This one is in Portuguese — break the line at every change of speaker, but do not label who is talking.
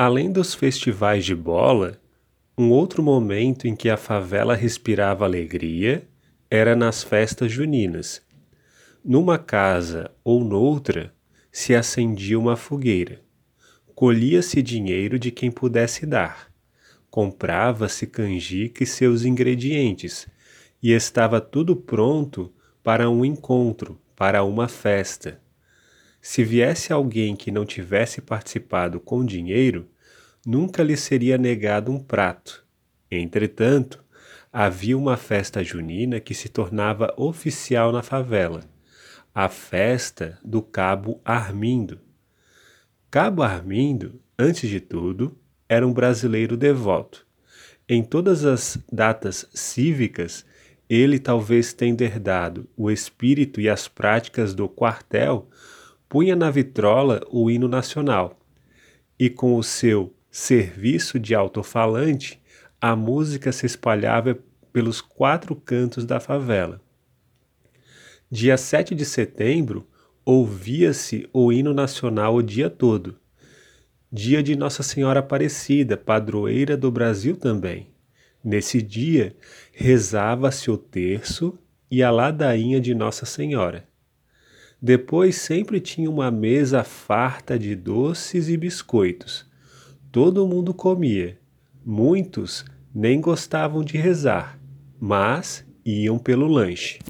Além dos festivais de bola, um outro momento em que a favela respirava alegria era nas festas juninas. Numa casa ou noutra se acendia uma fogueira. Colhia-se dinheiro de quem pudesse dar. Comprava-se canjica e seus ingredientes, e estava tudo pronto para um encontro, para uma festa. Se viesse alguém que não tivesse participado com dinheiro, nunca lhe seria negado um prato. Entretanto, havia uma festa junina que se tornava oficial na favela, a festa do Cabo Armindo. Cabo Armindo, antes de tudo, era um brasileiro devoto. Em todas as datas cívicas, ele talvez tendo herdado o espírito e as práticas do quartel punha na vitrola o hino nacional, e com o seu serviço de alto-falante, a música se espalhava pelos quatro cantos da favela. Dia 7 de setembro, ouvia-se o hino nacional o dia todo. Dia de Nossa Senhora Aparecida, padroeira do Brasil também. Nesse dia, rezava-se o terço e a ladainha de Nossa Senhora. Depois sempre tinha uma mesa farta de doces e biscoitos. Todo mundo comia. Muitos nem gostavam de rezar, mas iam pelo lanche.